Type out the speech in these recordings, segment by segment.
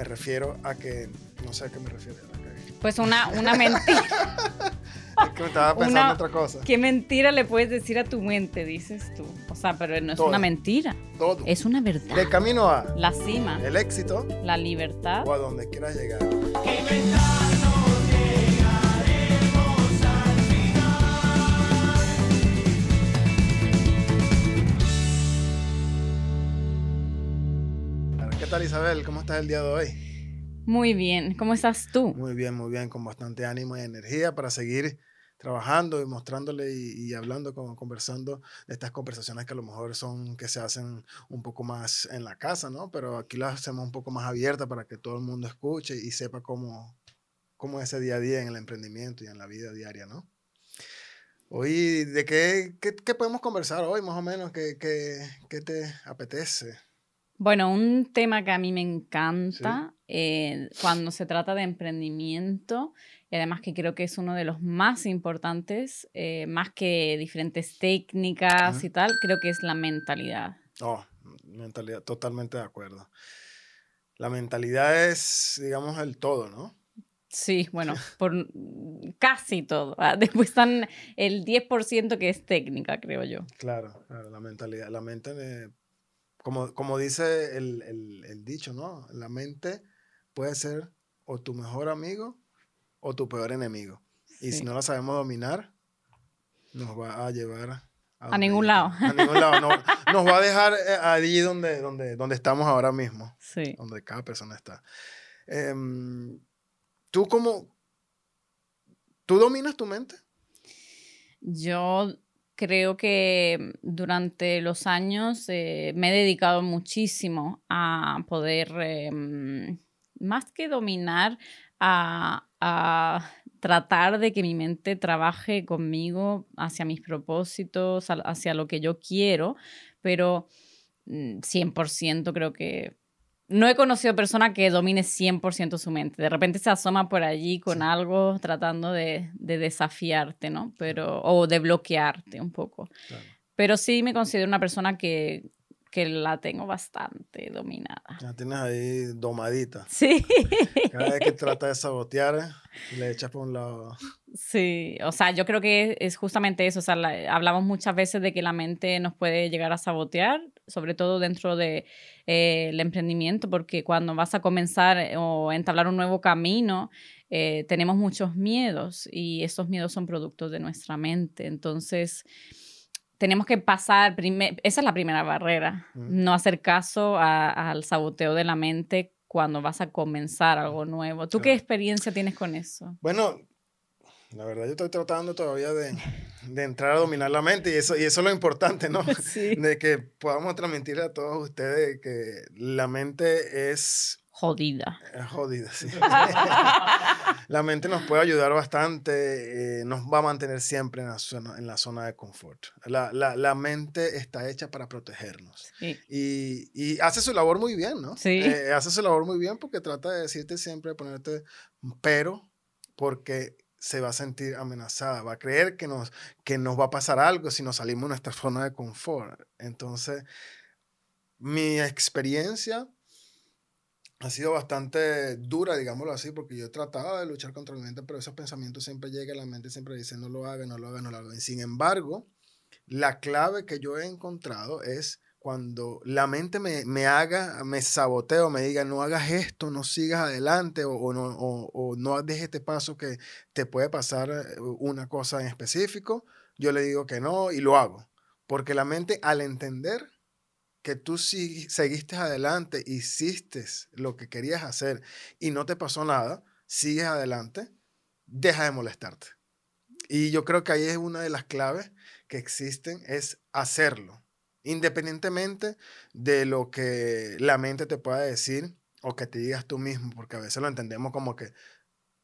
Me refiero a que, no sé a qué me refiero. Pues una, una mentira. es que me estaba pensando en otra cosa. ¿Qué mentira le puedes decir a tu mente, dices tú? O sea, pero no es una mentira. Todo. Es una verdad. De camino a la cima. El éxito. La libertad. O a donde quieras llegar. ¿Qué tal Isabel? ¿Cómo estás el día de hoy? Muy bien, ¿cómo estás tú? Muy bien, muy bien, con bastante ánimo y energía para seguir trabajando y mostrándole y, hablando, conversando de estas conversaciones que a lo mejor son que se hacen un poco más en la casa, ¿no? Pero aquí las hacemos un poco más abiertas para que todo el mundo escuche y sepa cómo, cómo es ese día a día en el emprendimiento y en la vida diaria, ¿no? Hoy, ¿de qué, qué, podemos conversar hoy más o menos? ¿Qué, qué, qué te apetece? Bueno, un tema que a mí me encanta eh, cuando se trata de emprendimiento y además que creo que es uno de los más importantes, eh, más que diferentes técnicas y tal, creo que es la mentalidad. Oh, mentalidad, totalmente de acuerdo. La mentalidad es, digamos, el todo, ¿no? Sí, bueno, por casi todo. Ah, después están el 10% que es técnica, creo yo. Claro, claro, la mentalidad. La mente como, como dice el, el, el, dicho, ¿no? La mente puede ser o tu mejor amigo o tu peor enemigo. Y si no la sabemos dominar, nos va a llevar a, ningún lado. A ningún lado. nos va a dejar eh, allí donde, donde, donde estamos ahora mismo. Sí. Donde cada persona está. Em, ¿Tú cómo... ¿Tú dominas tu mente? Yo creo que durante los años eh, me he dedicado muchísimo a poder, em, más que dominar, a, tratar de que mi mente trabaje conmigo hacia mis propósitos, hacia lo que yo quiero, pero 100% mm, creo que no he conocido persona que domine 100% su mente. De repente se asoma por allí con algo tratando de, desafiarte, ¿no? Pero, o de bloquearte un poco. Pero sí me considero una persona que, que la tengo bastante dominada. La tienes ahí domadita. Sí. Cada vez que trata de sabotear, le echas por un lado. Sí, o sea, yo creo que es justamente eso. O sea, hablamos muchas veces de que la mente nos puede llegar a sabotear, sobre todo dentro del de, eh, emprendimiento, porque cuando vas a comenzar eh, o entablar un nuevo camino, eh, tenemos muchos miedos y esos miedos son productos de nuestra mente. Entonces, tenemos que pasar, esa es la primera barrera, no hacer caso al saboteo de la mente cuando vas a comenzar algo nuevo. ¿Tú qué experiencia tienes con eso? Bueno, la verdad yo estoy tratando todavía de, de, entrar a dominar la mente y eso, y eso es lo importante, ¿no? Sí. De que podamos transmitir a todos ustedes que la mente es Jodida. jodida, sí. la mente nos puede ayudar bastante, eh, nos va a mantener siempre en la zona, en la zona de confort. La, la, la mente está hecha para protegernos. Sí. Y, y, hace su labor muy bien, ¿no? Sí. Eh, hace su labor muy bien porque trata de decirte siempre, ponerte pero, porque se va a sentir amenazada, va a creer que nos, que nos va a pasar algo si nos salimos de nuestra zona de confort. Entonces, mi experiencia ha sido bastante dura, digámoslo así, porque yo trataba de luchar contra la mente, pero esos pensamientos siempre llegan, la mente siempre dice, no lo haga, no lo haga, no lo haga. Sin embargo, la clave que yo he encontrado es cuando la mente me, me haga, me saboteo, me diga, no hagas esto, no sigas adelante o, no, o, o no dejes este paso que te puede pasar eh, una cosa en específico, yo le digo que no y lo hago. Porque la mente al entender que tú seguiste adelante, hiciste lo que querías hacer y no te pasó nada, sigues adelante, deja de molestarte. Y yo creo que ahí es una de las claves que existen, es hacerlo, independientemente de lo que la mente te pueda decir o que te digas tú mismo, porque a veces lo entendemos como que,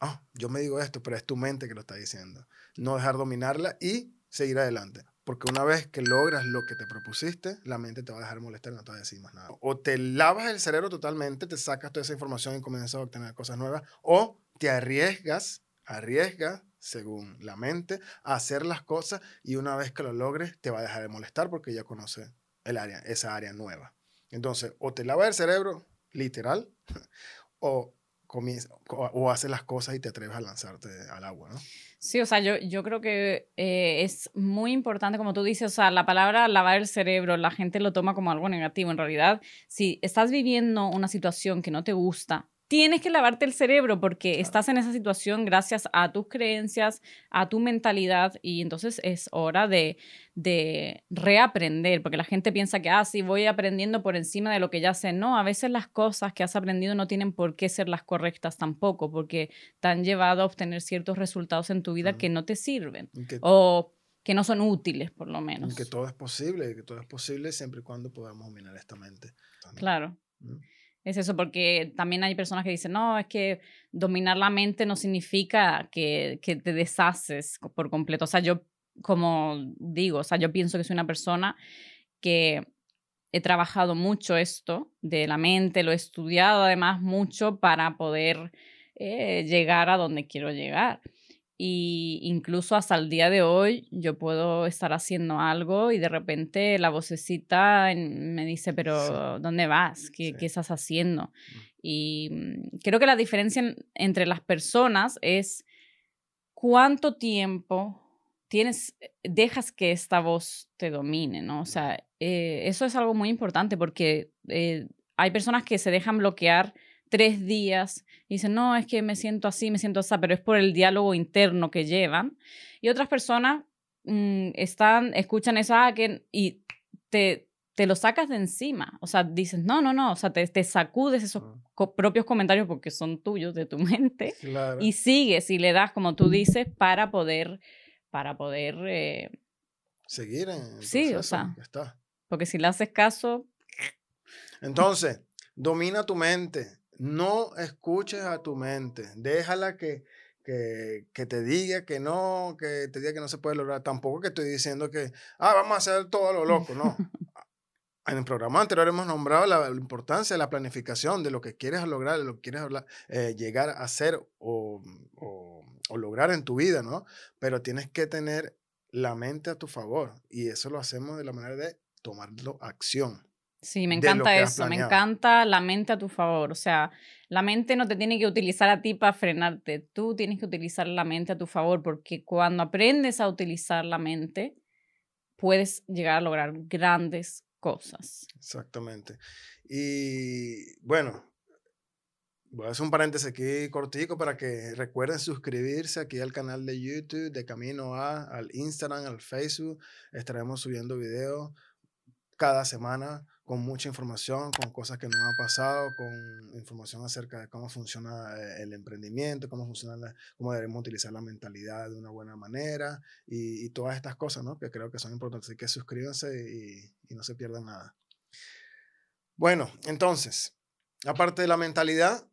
ah, yo me digo esto, pero es tu mente que lo está diciendo. No dejar dominarla y seguir adelante. Porque una vez que logras lo que te propusiste, la mente te va a dejar molestar no te va a decir más nada. O te lavas el cerebro totalmente, te sacas toda esa información y comienzas a obtener cosas nuevas, o te arriesgas, arriesgas, según la mente, hacer las cosas y una vez que lo logres, te va a dejar de molestar porque ya conoce el área, esa área nueva. Entonces, o te lavas el cerebro, literal, o, comienza, o, haces las cosas y te atreves a lanzarte al agua, ¿no? Sí, o sea, yo, yo creo que eh, es muy importante, como tú dices, o sea, la palabra lavar el cerebro, la gente lo toma como algo negativo. En realidad, si estás viviendo una situación que no te gusta, tienes que lavarte el cerebro porque estás en esa situación gracias a tus creencias, a tu mentalidad y entonces es hora de, de reaprender, porque la gente piensa que, ah, sí, voy aprendiendo por encima de lo que ya sé. No, a veces las cosas que has aprendido no tienen por qué ser las correctas tampoco, porque te han llevado a obtener ciertos resultados en tu vida que no te sirven o que no son útiles, por lo menos. que todo es posible, que todo es posible siempre y cuando podamos dominar esta mente. Claro. Es eso, porque también hay personas que dicen, no, es que dominar la mente no significa que, que te deshaces por completo. O sea, yo, como digo, o sea, yo pienso que soy una persona que he trabajado mucho esto de la mente, lo he estudiado además mucho para poder eh, llegar a donde quiero llegar. Y incluso hasta el día de hoy yo puedo estar haciendo algo y de repente la vocecita me dice, pero ¿dónde vas? ¿Qué, ¿Qué, estás haciendo? Mm. Y mm, creo que la diferencia entre las personas es cuánto tiempo tienes, eh, dejas que esta voz te domine, ¿no? O sea, eh, eso es algo muy importante porque eh, hay personas que se dejan bloquear tres días y dicen, no, es que me siento así, me siento así, pero es por el diálogo interno que llevan. Y otras personas mm, están, escuchan eso ah, y te, te lo sacas de encima. O sea, dices, no, no, no, o sea, te, te sacudes esos ah. propios comentarios porque son tuyos, de tu mente, y sigues y le das, como tú dices, para poder, para poder... Eh, Seguir en Sí, o sea, está. porque si le haces caso... Entonces, domina tu mente no escuches a tu mente, déjala que, que, que, te diga que no, que te diga que no se puede lograr. Tampoco que estoy diciendo que, ah, vamos a hacer todo lo loco, no. En el programa anterior hemos nombrado la, importancia de la planificación, de lo que quieres lograr, de lo que quieres eh, llegar a hacer o, o, o lograr en tu vida, ¿no? Pero tienes que tener la mente a tu favor y eso lo hacemos de la manera de tomarlo acción. Sí, me encanta eso, me encanta la mente a tu favor. O sea, la mente no te tiene que utilizar a ti para frenarte, tú tienes que utilizar la mente a tu favor, porque cuando aprendes a utilizar la mente, puedes llegar a lograr grandes cosas. Exactamente. Y bueno, voy a hacer un paréntesis aquí cortico para que recuerden suscribirse aquí al canal de YouTube de Camino A, al Instagram, al Facebook. Estaremos subiendo videos cada semana con mucha información, con cosas que nos han pasado, con información acerca de cómo funciona eh, el emprendimiento, cómo funciona, cómo debemos utilizar la mentalidad de una buena manera y, todas estas cosas, ¿no? Que creo que son importantes. Así que suscríbanse y, y no se pierdan nada. Bueno, entonces, aparte de la mentalidad,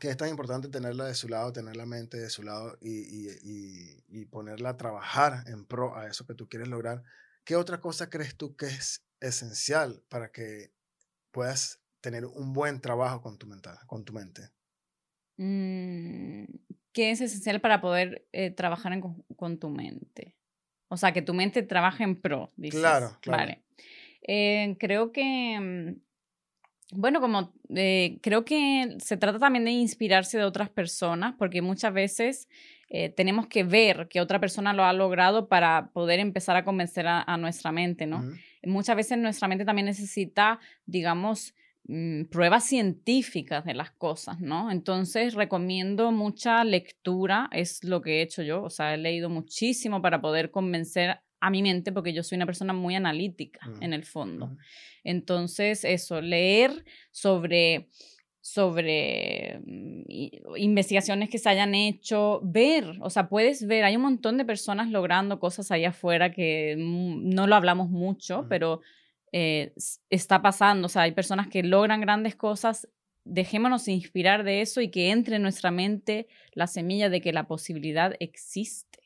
que es tan importante tenerla de su lado, tener la mente de su lado y, y, y, ponerla a trabajar en pro a eso que tú quieres lograr. ¿Qué otra cosa crees tú que es esencial para que puedas tener un buen trabajo con tu, mental, con tu mente? Mm, ¿Qué es esencial para poder eh, trabajar con, tu mente? O sea, que tu mente trabaje en pro, dices. Claro, claro. Vale. Eh, creo que, mm, bueno, como eh, creo que se trata también de inspirarse de otras personas, porque muchas veces tenemos que ver que otra persona lo ha logrado para poder empezar a convencer a, nuestra mente, ¿no? Muchas veces nuestra mente también necesita, digamos, mm, pruebas científicas de las cosas, ¿no? Entonces recomiendo mucha lectura, es lo que he hecho yo, o sea, he leído muchísimo para poder convencer a mi mente porque yo soy una persona muy analítica en el fondo. Entonces, eso, leer sobre sobre mm, investigaciones que se hayan hecho, ver, o sea, puedes ver, hay un montón de personas logrando cosas allá afuera que no lo hablamos mucho, pero eh, está pasando, o sea, hay personas que logran grandes cosas, dejémonos inspirar de eso y que entre en nuestra mente la semilla de que la posibilidad existe.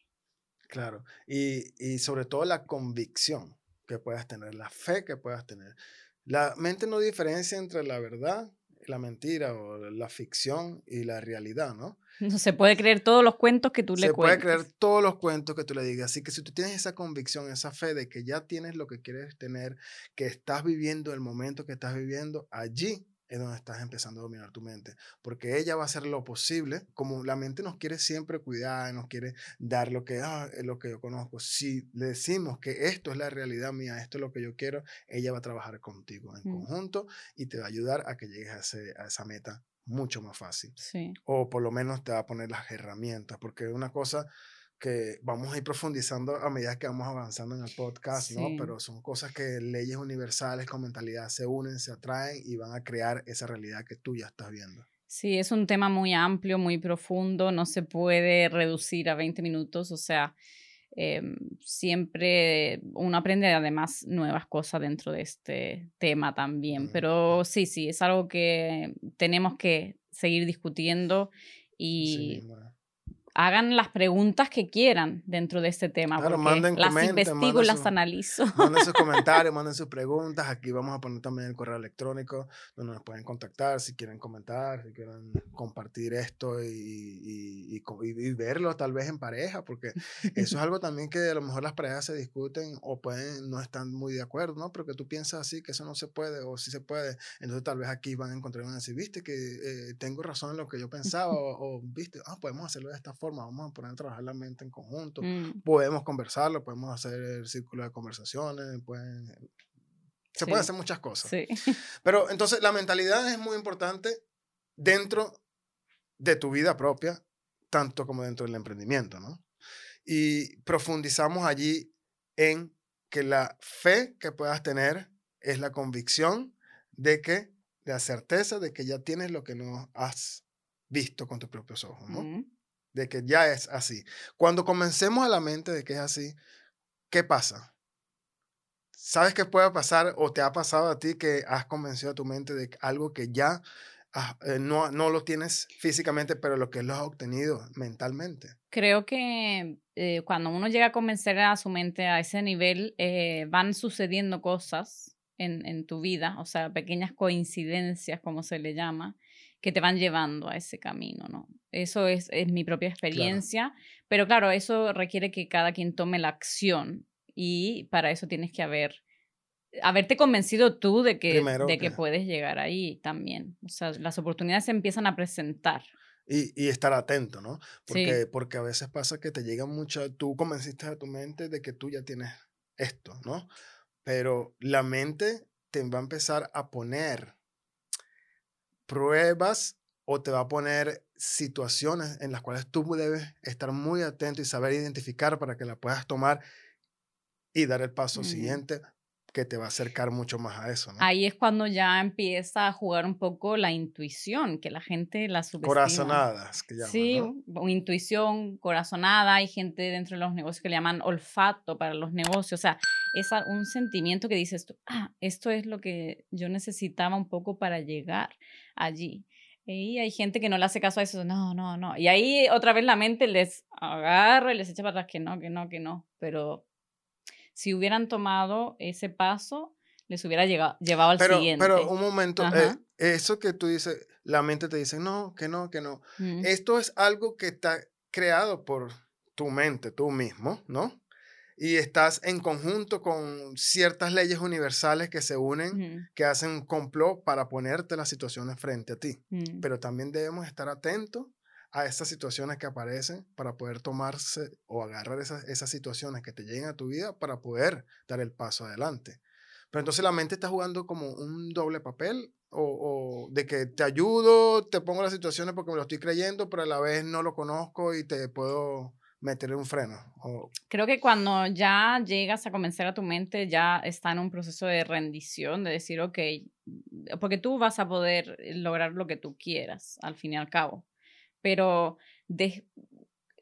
Claro, y, y sobre todo la convicción que puedas tener, la fe que puedas tener. La mente no diferencia entre la verdad la mentira o la ficción y la realidad, ¿no? No se puede creer todos los cuentos que tú le cuentes. Se puede creer todos los cuentos que tú le digas. Así que si tú tienes esa convicción, esa fe de que ya tienes lo que quieres tener, que estás viviendo el momento que estás viviendo, allí es donde estás empezando a dominar tu mente, porque ella va a hacer lo posible, como la mente nos quiere siempre cuidar, nos quiere dar lo que ah, es lo que yo conozco. Si le decimos que esto es la realidad mía, esto es lo que yo quiero, ella va a trabajar contigo en Mm. conjunto y te va a ayudar a que llegues a, ese- a esa meta mucho más fácil. Sí. O por lo menos te va a poner las herramientas, porque una cosa que vamos a ir profundizando a medida que vamos avanzando en el podcast, ¿no? Sí. Pero son cosas que leyes universales con mentalidad se unen, se atraen y van a crear esa realidad que tú ya estás viendo. Sí, es un tema muy amplio, muy profundo, no se puede reducir a 20 minutos, o sea, em, siempre uno aprende además nuevas cosas dentro de este tema también, pero sí, sí, es algo que tenemos que seguir discutiendo y mismo, ¿eh? Hagan las preguntas que quieran dentro de este tema, Claro, manden, las investigo y las su- analizo. Manden sus comentarios, manden sus preguntas. Aquí vamos a poner también el correo electrónico donde nos pueden contactar si quieren comentar, si quieren compartir esto y, y- verlo tal vez en pareja, porque eso es algo también que a lo mejor las parejas se discuten o pueden no están muy de acuerdo, ¿no? Porque tú piensas así que eso no se puede o sí se puede. Entonces tal vez aquí van a encontrar y van a decir, viste que eh, tengo razón en lo que yo pensaba o, o, viste, ah, podemos hacerlo de esta forma, vamos a poner a trabajar la mente en conjunto Mm, podemos conversarlo, podemos hacer el círculo de conversaciones, pueden, se pueden Sí. hacer muchas cosas. sí, Pero entonces la mentalidad es muy importante dentro de tu vida propia, tanto como dentro del emprendimiento, ¿no? Y profundizamos allí en que la fe que puedas tener es la convicción de que, de la certeza de que ya tienes lo que no has visto con tus propios ojos, ¿no? mm. De que ya es así. Cuando comencemos a la mente de que es así, ¿qué pasa? ¿Sabes qué puede pasar o te ha pasado a ti que has convencido a tu mente de algo que ya ah, eh, no, no lo tienes físicamente, pero lo que lo has obtenido mentalmente? Creo que eh, cuando uno llega a convencer a su mente a ese nivel, eh, van sucediendo cosas en, en tu vida, o sea, pequeñas coincidencias, como se le llama, que te van llevando a ese camino, ¿no? Eso es, es mi propia experiencia, pero claro, eso requiere que cada quien tome la acción y para eso tienes que haber haberte convencido tú de que, Primero de que puedes llegar ahí también. O sea, las oportunidades se empiezan a presentar. Y, y estar atento, ¿no? Sí. Porque, porque a veces pasa que te llega mucho, tú convenciste a tu mente de que tú ya tienes esto, ¿no? Pero la mente te va a empezar a poner pruebas o te va a poner situaciones en las cuales tú debes estar muy atento y saber identificar para que la puedas tomar y dar el paso siguiente que te va a acercar mucho más a eso, ¿no? Ahí es cuando ya empieza a jugar un poco la intuición, que la gente la subestima. Corazonadas, que llaman, Sí, ¿no? intuición, corazonada. Hay gente dentro de los negocios que le llaman olfato para los negocios. O sea, es un sentimiento que dices tú, ah, esto es lo que yo necesitaba un poco para llegar allí. Y hay gente que no le hace caso a eso, no, no, no. Y ahí otra vez la mente les agarra y les echa para atrás que no, que no, que no. Pero si hubieran tomado ese paso, les hubiera llegado, llevado al Pero, siguiente. pero un momento, eh, eso que tú dices, la mente te dice, no, que no, que no. Mm, Esto es algo que está creado por tu mente, tú mismo, ¿no? Y estás en conjunto con ciertas leyes universales que se unen, ujú, que hacen un complot para ponerte las situaciones frente a ti. mm. Pero también debemos estar atentos a esas situaciones que aparecen para poder tomarse o agarrar esas, esas situaciones que te lleguen a tu vida para poder dar el paso adelante. Pero entonces la mente está jugando como un doble papel o, o de que te ayudo, te pongo las situaciones porque me lo estoy creyendo, pero a la vez no lo conozco y te puedo meter un freno. Creo que cuando ya llegas a convencer a tu mente, ya está en un proceso de rendición, de decir, ok, porque tú vas a poder lograr lo que tú quieras, al fin y al cabo. Pero de-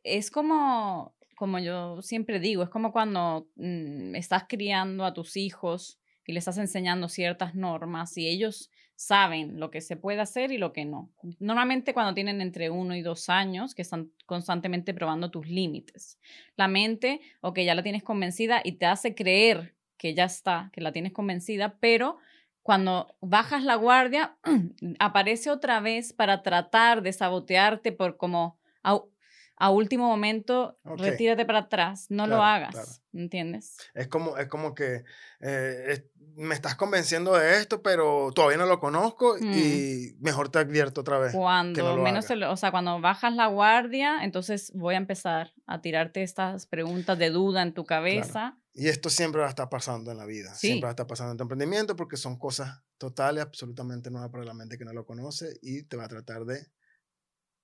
es como, como yo siempre digo, es como cuando mm, estás criando a tus hijos y les estás enseñando ciertas normas y ellos saben lo que se puede hacer y lo que no. Normalmente cuando tienen entre uno y dos años, que están constantemente probando tus límites. La mente, o que ya la tienes convencida y te hace creer que ya está, que la tienes convencida, pero cuando bajas la guardia, aparece otra vez para tratar de sabotearte por como, "Au, a último momento, Ok. retírate para atrás, no lo Claro, hagas, claro. ¿entiendes? Es como, es como que eh, es- me estás convenciendo de esto, pero todavía no lo conozco Mm. y mejor te advierto otra vez. Cuando lo menos, lo- o sea, cuando bajas la guardia, entonces voy a empezar a tirarte estas preguntas de duda en tu cabeza. Y esto siempre va a estar pasando en la vida. Sí. Siempre va a estar pasando en tu emprendimiento porque son cosas totales, absolutamente nuevas para la mente que no lo conoce y te va a tratar de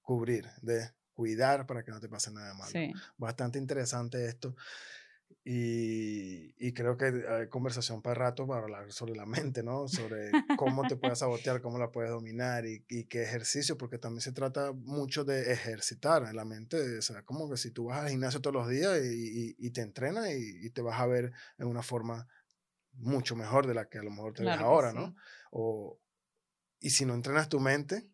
cubrir, de cuidar para que no te pase nada malo. Sí. Bastante interesante esto. Y, y creo que hay conversación para rato para hablar sobre la mente, ¿no? Sobre cómo te puedes sabotear, cómo la puedes dominar y, y qué ejercicio, porque también se trata mucho de ejercitar la mente. O sea, como que si tú vas al gimnasio todos los días y, y- te entrenas y, te vas a ver en una forma mucho mejor de la que a lo mejor te ves Claro que ahora, sí. ¿no? O, y si no entrenas tu mente,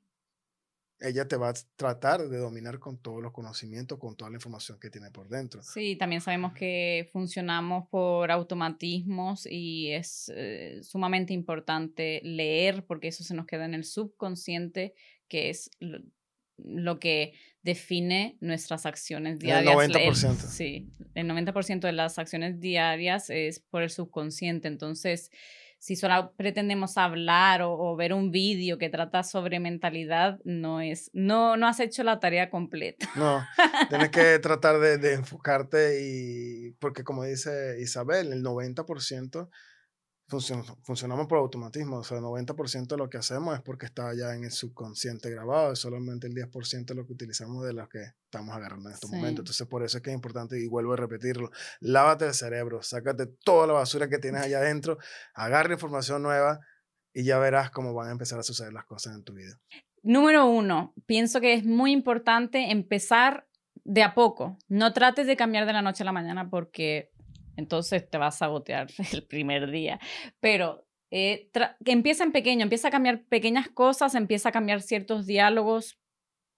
ella te va a tratar de dominar con todos los conocimientos, con toda la información que tiene por dentro. Sí, también sabemos que funcionamos por automatismos y es eh, sumamente importante leer porque eso se nos queda en el subconsciente, que es lo, lo que define nuestras acciones El diarias. La- 90%. sí, el 90% de las acciones diarias es por el subconsciente. Entonces, si solo pretendemos hablar o, ver un vídeo que trata sobre mentalidad, no es, no, no has hecho la tarea completa. No, tienes que tratar de, de enfocarte y, porque como dice Isabel, el 90% funcion- funcionamos por automatismo, o sea, el 90% de lo que hacemos es porque está ya en el subconsciente grabado, y solamente el 10% es lo que utilizamos de lo que estamos agarrando en estos Sí. momentos. Entonces, por eso es que es importante, y vuelvo a repetirlo, lávate el cerebro, sácate toda la basura que tienes allá adentro, agarra información nueva y ya verás cómo van a empezar a suceder las cosas en tu vida. Número uno, pienso que es muy importante empezar de a poco. No trates de cambiar de la noche a la mañana porque entonces te vas a sabotear el primer día. Pero eh, que empieza en pequeño, empieza a cambiar pequeñas cosas, empieza a cambiar ciertos diálogos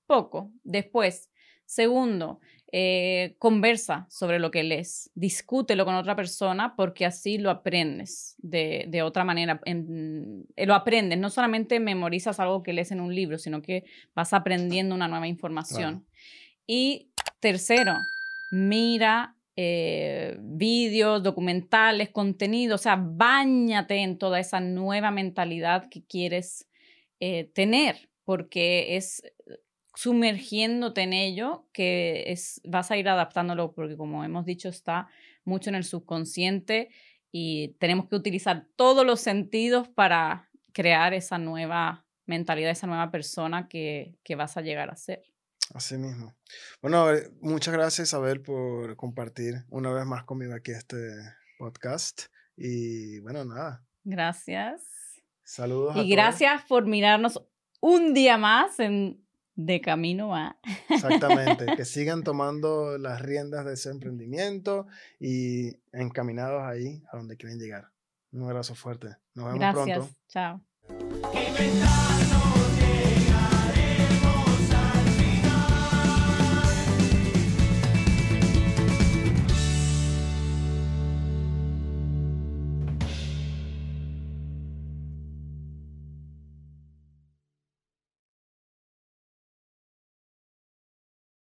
poco. Después, segundo, eh, conversa sobre lo que lees, discútelo con otra persona porque así lo aprendes de, de otra manera. En- eh, lo aprendes, no solamente memorizas algo que lees en un libro, sino que vas aprendiendo una nueva información. Y tercero, mira eh, vídeos, documentales, contenido, o sea, bañate en toda esa nueva mentalidad que quieres eh, tener, porque es sumergiéndote en ello que es, vas a ir adaptándolo, porque como hemos dicho, está mucho en el subconsciente y tenemos que utilizar todos los sentidos para crear esa nueva mentalidad, esa nueva persona que, que vas a llegar a ser. Así mismo. Bueno, muchas gracias Isabel por compartir una vez más conmigo aquí este podcast. Y bueno, nada, Gracias. saludos. a Y todos. gracias por mirarnos un día más en De Camino a. Exactamente, que sigan tomando las riendas de ese emprendimiento y encaminados ahí a donde quieren llegar. Un abrazo fuerte. Nos vemos Gracias. pronto. Chao.